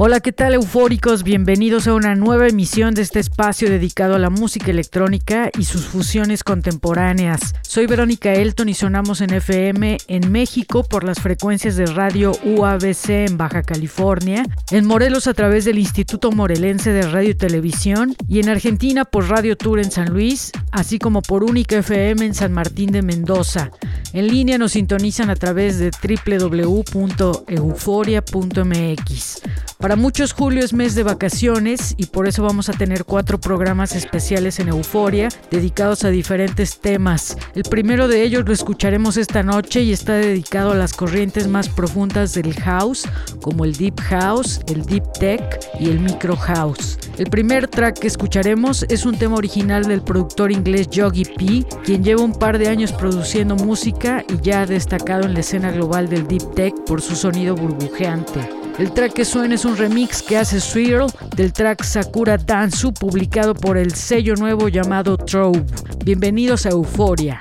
Hola, ¿qué tal eufóricos? Bienvenidos a una nueva emisión de este espacio dedicado a la música electrónica y sus fusiones contemporáneas. Soy Verónica Elton y sonamos en FM en México por las frecuencias de radio UABC en Baja California, en Morelos a través del Instituto Morelense de Radio y Televisión y en Argentina por Radio Tour en San Luis, así como por Única FM en San Martín de Mendoza. En línea nos sintonizan a través de www.euforia.mx. Para muchos julio es mes de vacaciones y por eso vamos a tener cuatro programas especiales en Euforia dedicados a diferentes temas. El primero de ellos lo escucharemos esta noche y está dedicado a las corrientes más profundas del house, como el deep house, el deep tech y el micro house. El primer track que escucharemos es un tema original del productor inglés Yogi P, quien lleva un par de años produciendo música y ya ha destacado en la escena global del deep tech por su sonido burbujeante. El track que suena es un remix que hace Swirl del track Sakura Dansu publicado por el sello nuevo llamado Trove. Bienvenidos a Euforia.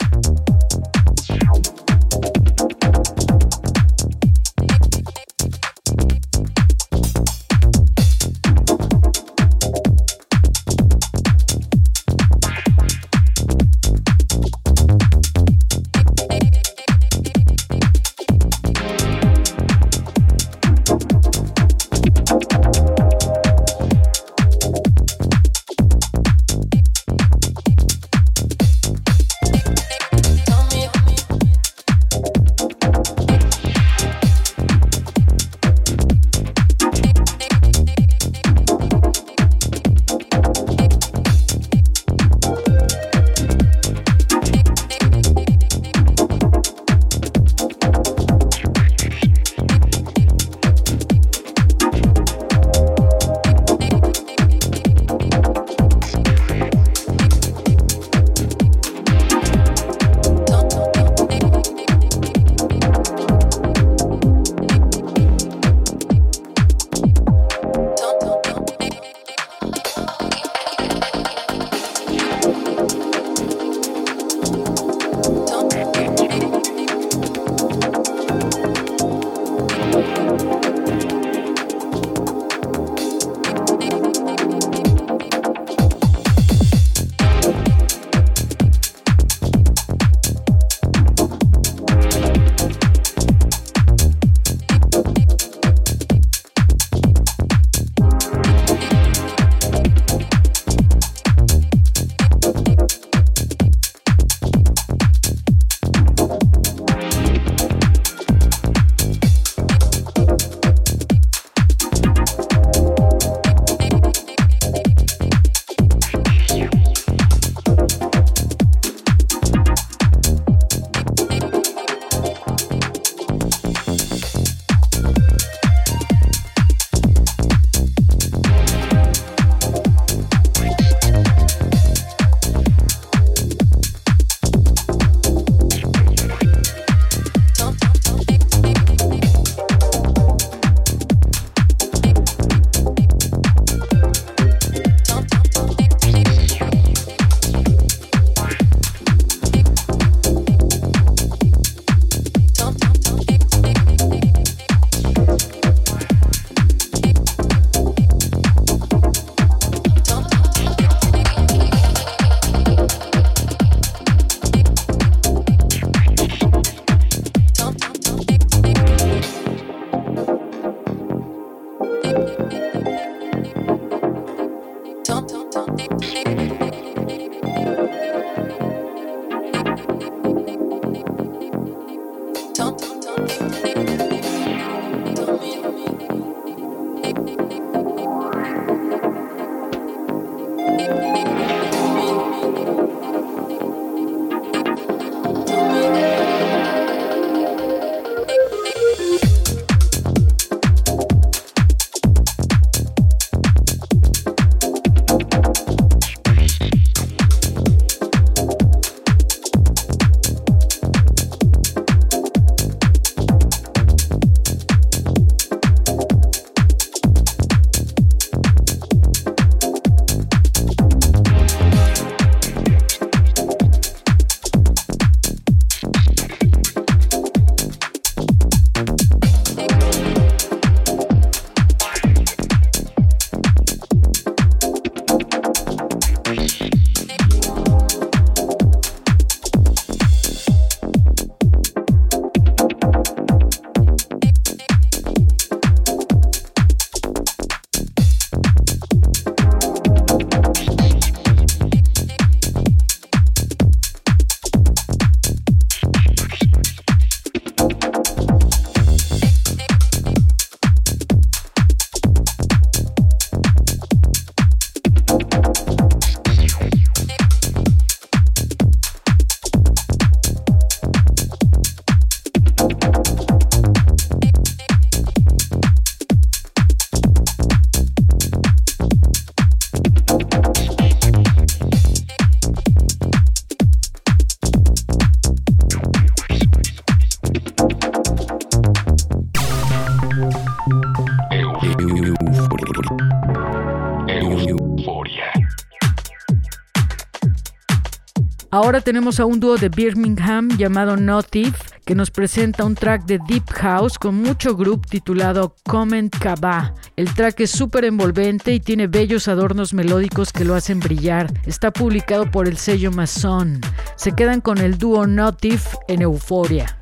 Tenemos a un dúo de Birmingham llamado Notif que nos presenta un track de Deep House con mucho group titulado Comment Kaba. El track es súper envolvente y tiene bellos adornos melódicos que lo hacen brillar. Está publicado por el sello Mason. Se quedan con el dúo Notif en. Euforia.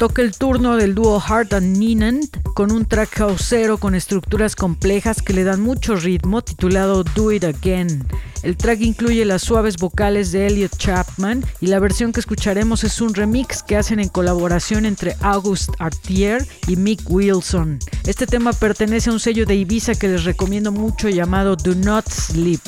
Toca el turno del dúo Hart and Ninant con un track houseero con estructuras complejas que le dan mucho ritmo titulado Do It Again. El track incluye las suaves vocales de Elliot Chapman y la versión que escucharemos es un remix que hacen en colaboración entre August Artier y Mick Wilson. Este tema pertenece a un sello de Ibiza que les recomiendo mucho llamado Do Not Sleep.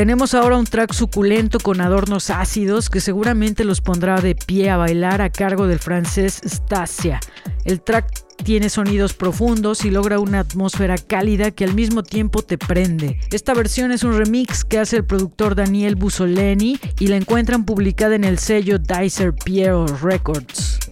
Tenemos ahora un track suculento con adornos ácidos que seguramente los pondrá de pie a bailar a cargo del francés Stasia. El track tiene sonidos profundos y logra una atmósfera cálida que al mismo tiempo te prende. Esta versión es un remix que hace el productor Daniel Busoleni y la encuentran publicada en el sello Dicer Piero Records.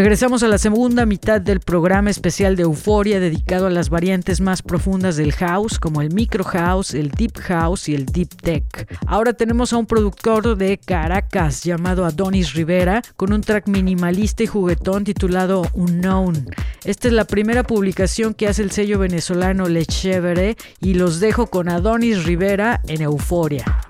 Regresamos a la segunda mitad del programa especial de Euforia dedicado a las variantes más profundas del house, como el micro house, el deep house y el deep tech. Ahora tenemos a un productor de Caracas llamado Adonis Rivera con un track minimalista y juguetón titulado Unknown. Esta es la primera publicación que hace el sello venezolano Lechevere y los dejo con Adonis Rivera en Euforia.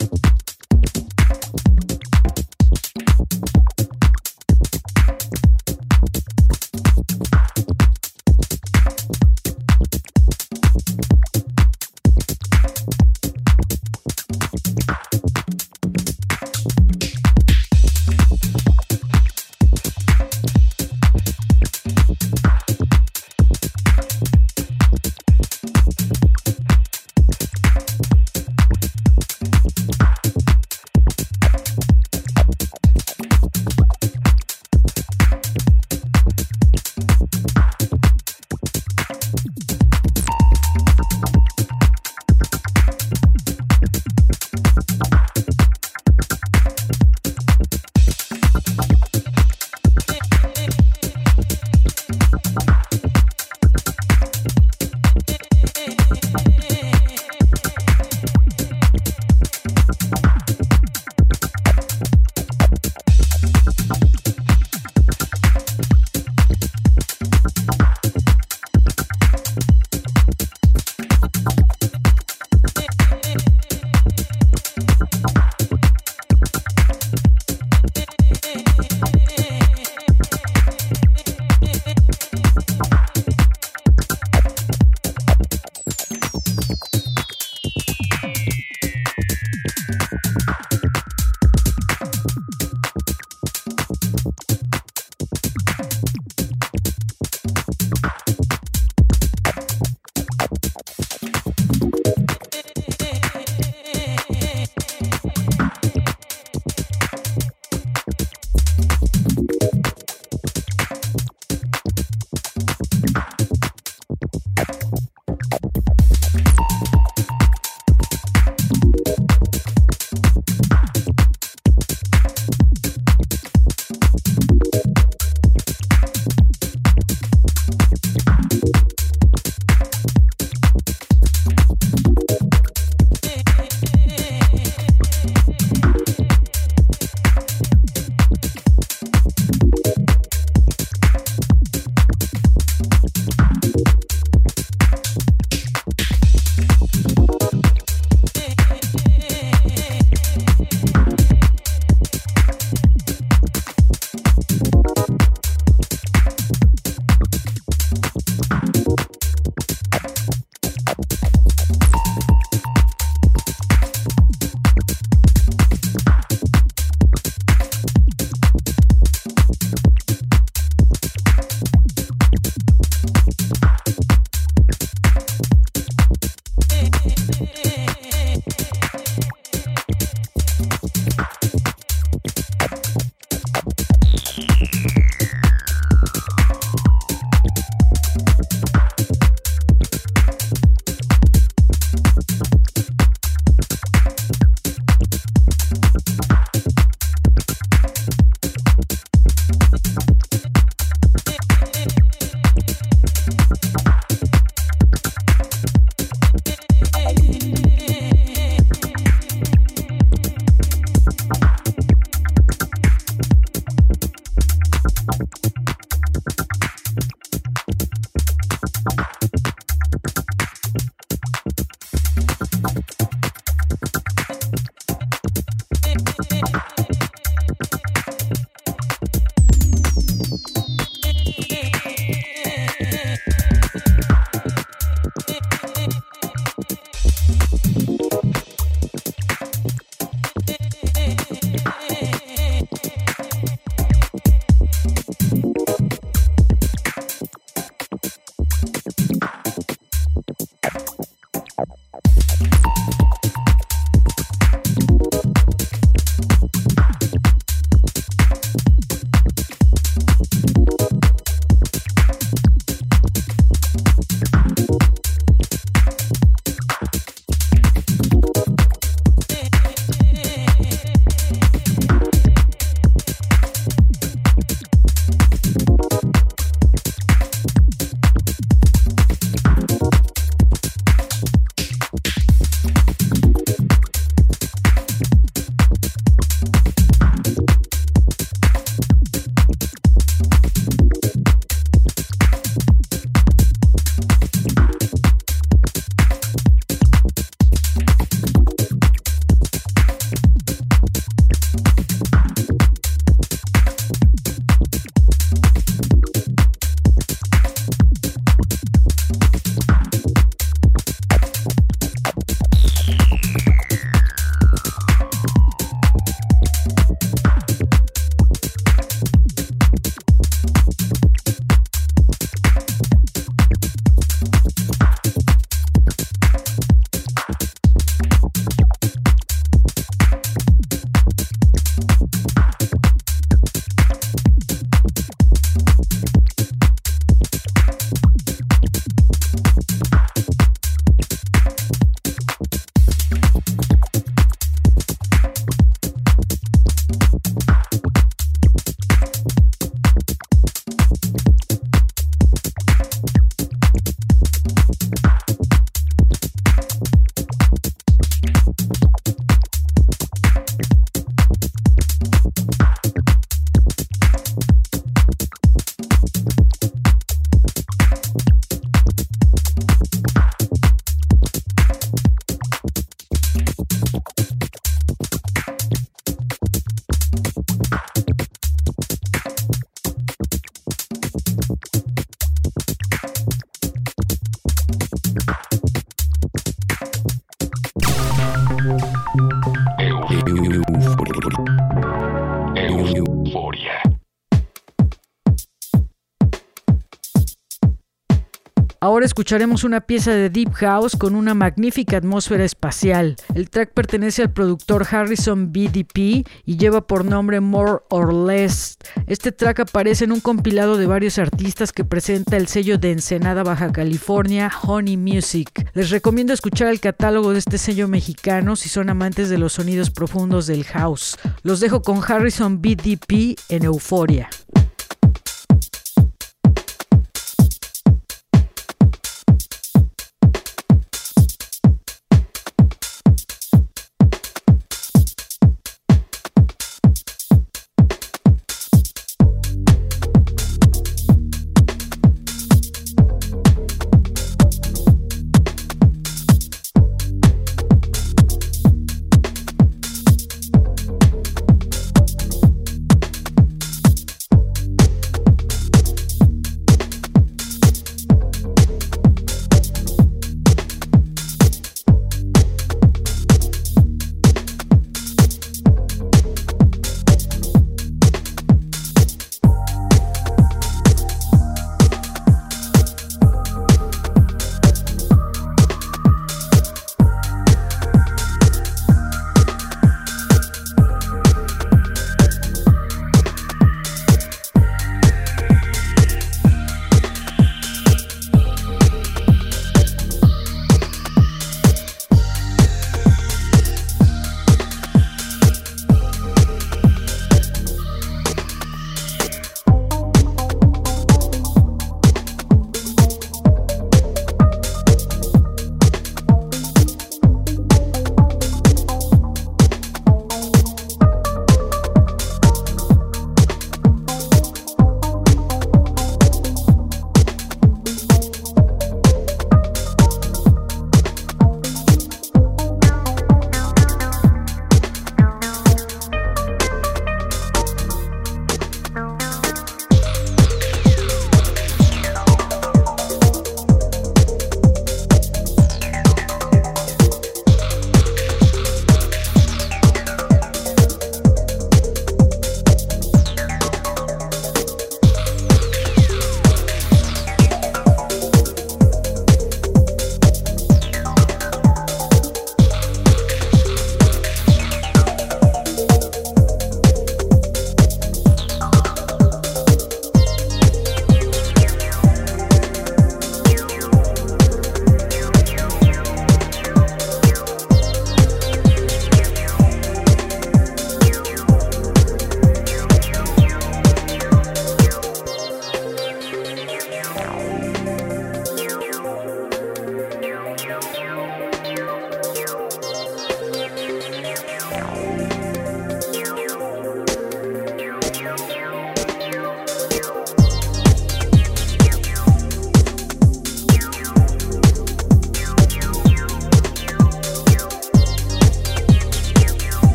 Escucharemos una pieza de Deep House con una magnífica atmósfera espacial. El track pertenece al productor Harrison BDP y lleva por nombre More or Less. Este track aparece en un compilado de varios artistas que presenta el sello de Ensenada, Baja California, Honey Music. Les recomiendo escuchar el catálogo de este sello mexicano si son amantes de los sonidos profundos del house. Los dejo con Harrison BDP en Euforia.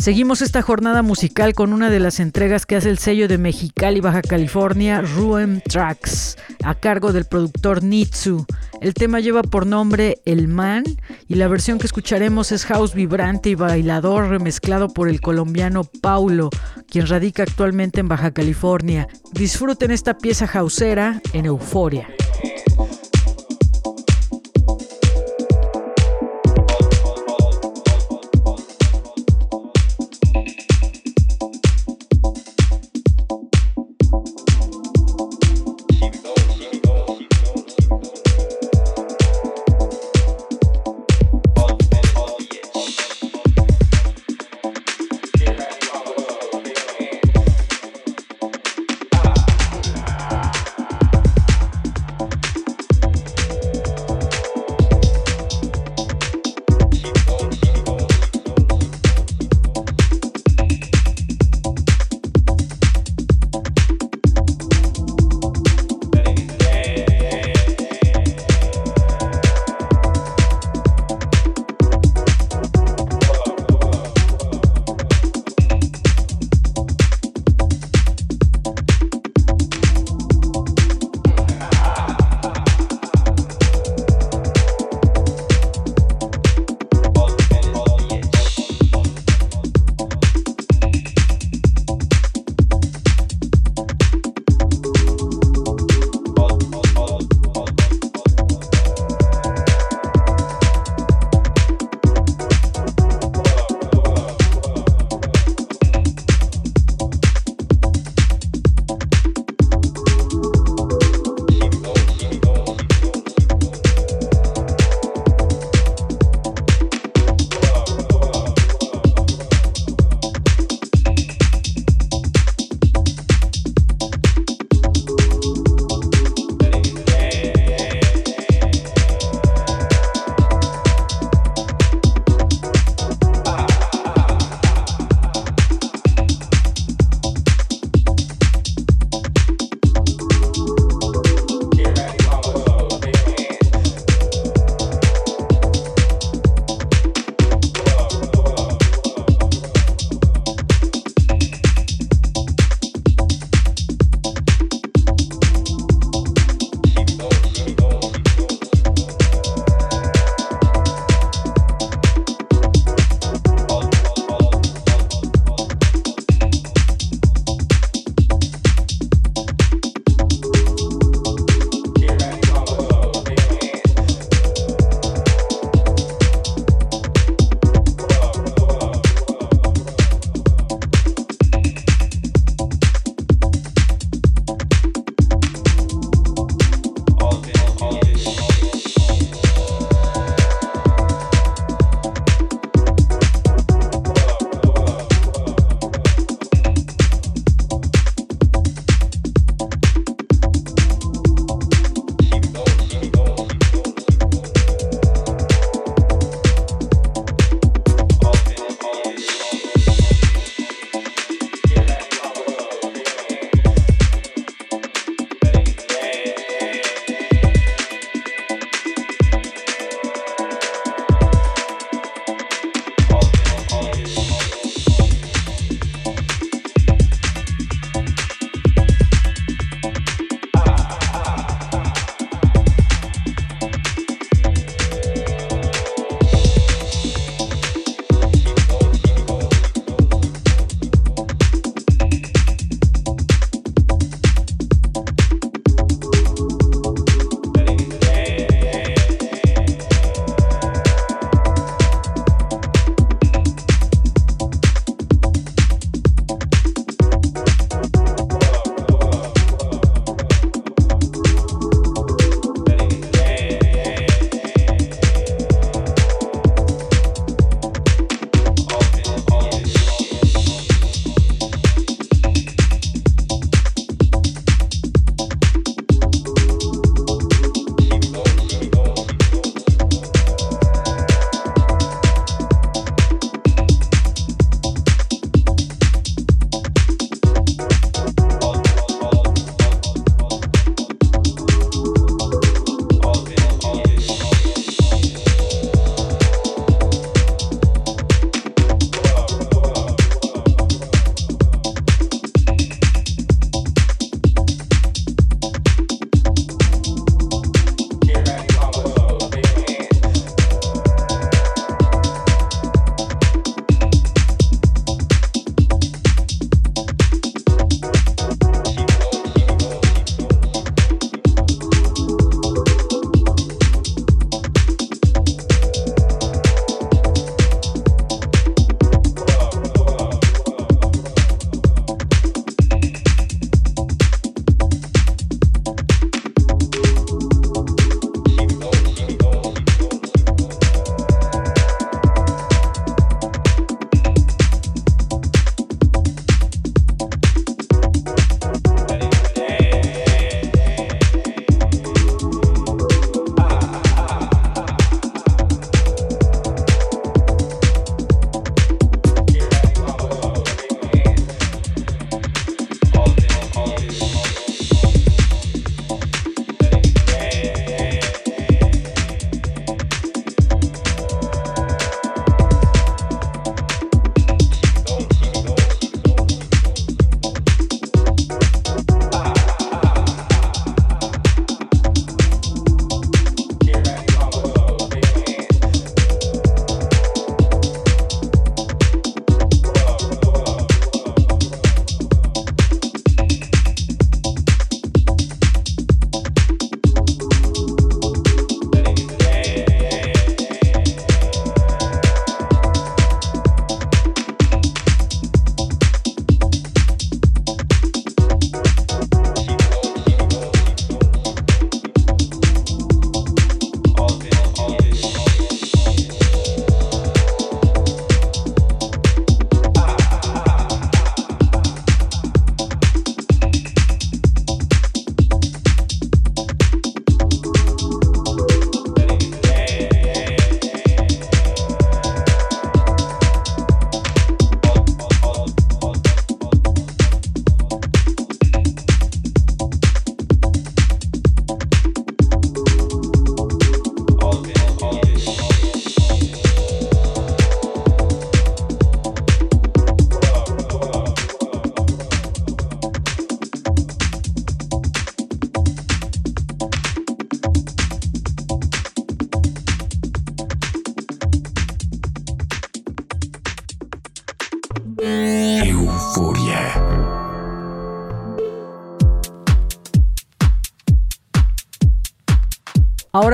Seguimos esta jornada musical con una de las entregas que hace el sello de Mexicali, Baja California, Ruem Tracks, a cargo del productor Nitsu. El tema lleva por nombre El Man y la versión que escucharemos es house vibrante y bailador remezclado por el colombiano Paulo, quien radica actualmente en Baja California. Disfruten esta pieza houseera en. Euforia.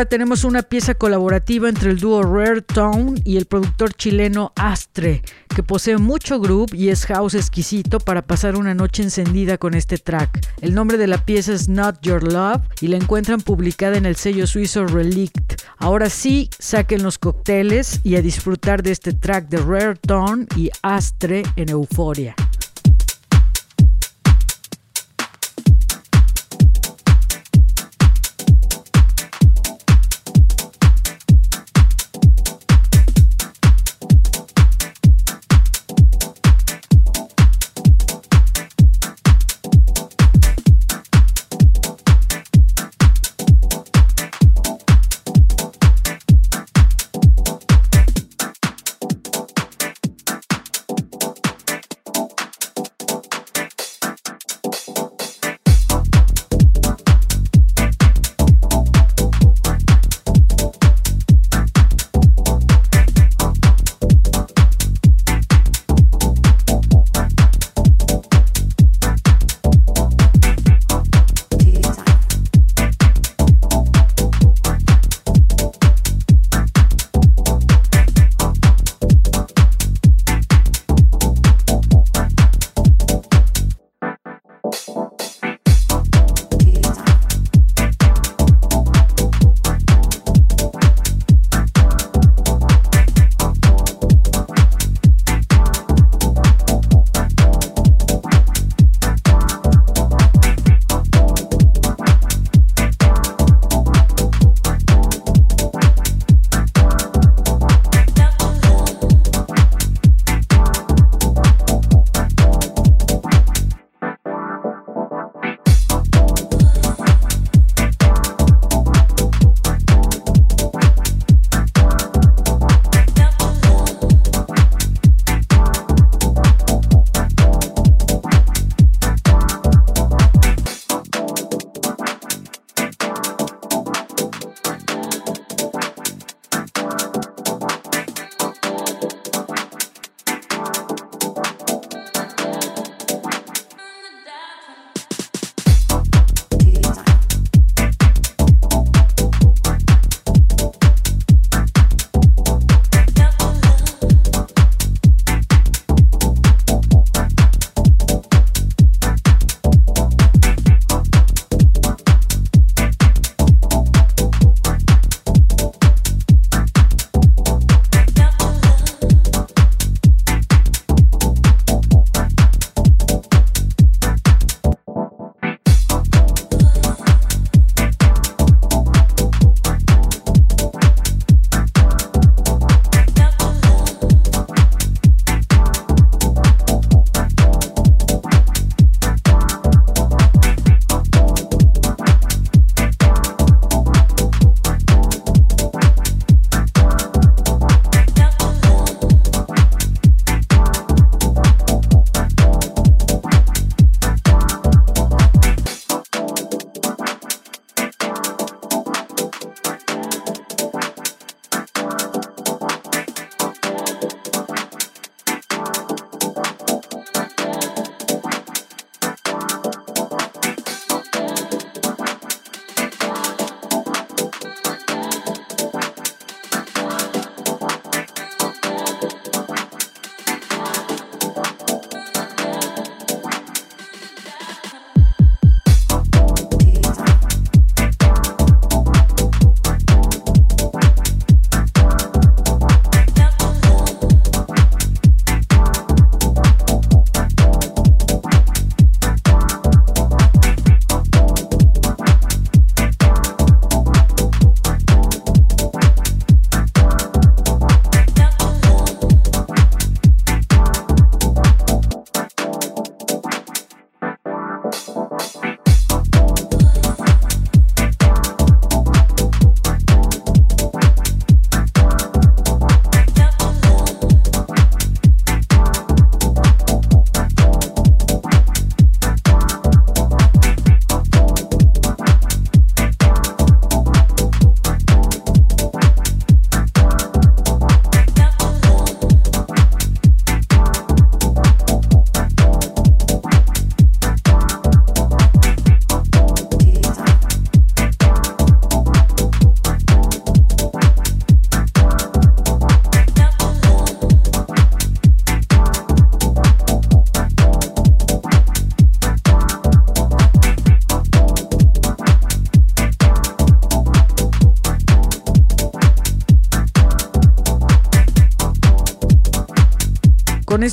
Tenemos una pieza colaborativa entre el dúo Rare Tone y el productor chileno Astre, que posee mucho groove y es house exquisito para pasar una noche encendida con este track. El nombre de la pieza es Not Your Love y la encuentran publicada en el sello suizo Relict. Ahora sí, saquen los cócteles y a disfrutar de este track de Rare Tone y Astre en Euforia.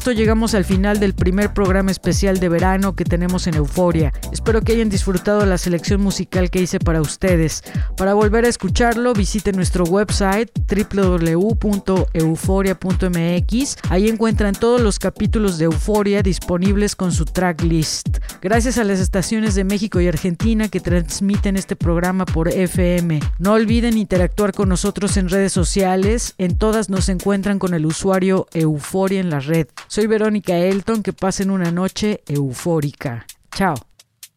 Esto llegamos al final del primer programa especial de verano que tenemos en Euforia. Espero que hayan disfrutado la selección musical que hice para ustedes. Para volver a escucharlo, visiten nuestro website www.euforia.mx. Ahí encuentran todos los capítulos de Euforia disponibles con su tracklist. Gracias a las estaciones de México y Argentina que transmiten este programa por FM. No olviden interactuar con nosotros en redes sociales. En todas nos encuentran con el usuario Euforia en la red. Soy Verónica Elton. Que pasen una noche eufórica. Chao.